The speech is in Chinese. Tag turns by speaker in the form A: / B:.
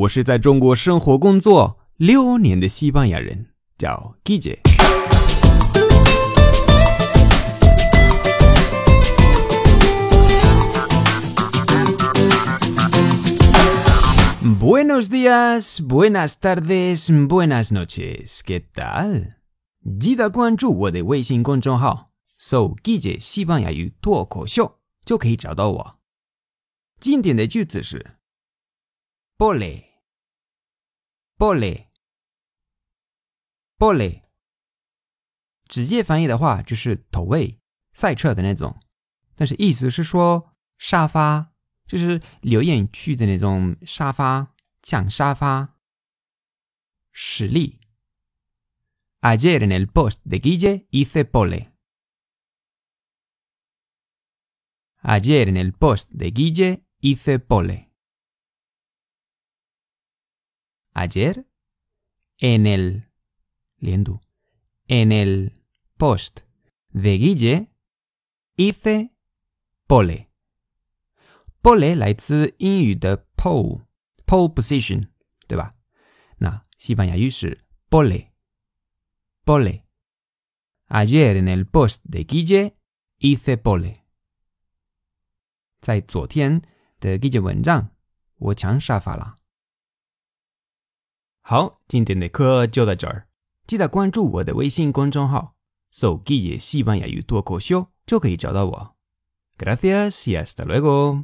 A: 我是在中国生活工作六年的西班牙人，叫 Guille。Buenos días, buenas tardes, buenas noches. ¿Qué tal? 记得关注我的微信公众号，搜“ Guille 西班牙语脱口秀”就可以找到我。经典的句子是 b o l e。Pole pole，直接翻译的话就是投喂赛车的那种，但是意思是说沙发，就是留言区的那种沙发，抢沙发。实例：Ayer en el post de Guille hice pole. Ayer en el post de Guille hice pole. ayer en el liendo, en el post de Guille hice pole. pole 来自英语的 pole pole position，对吧？那西班牙语是 pole pole。Ayer en el post de Guille hice pole。在昨天的 Guille 文章，我抢沙发了。 好，今天的课就到这儿。记得关注我的微信公众号“搜 Guille 西班牙语脱口秀”，就可以找到我。Gracias y hasta luego。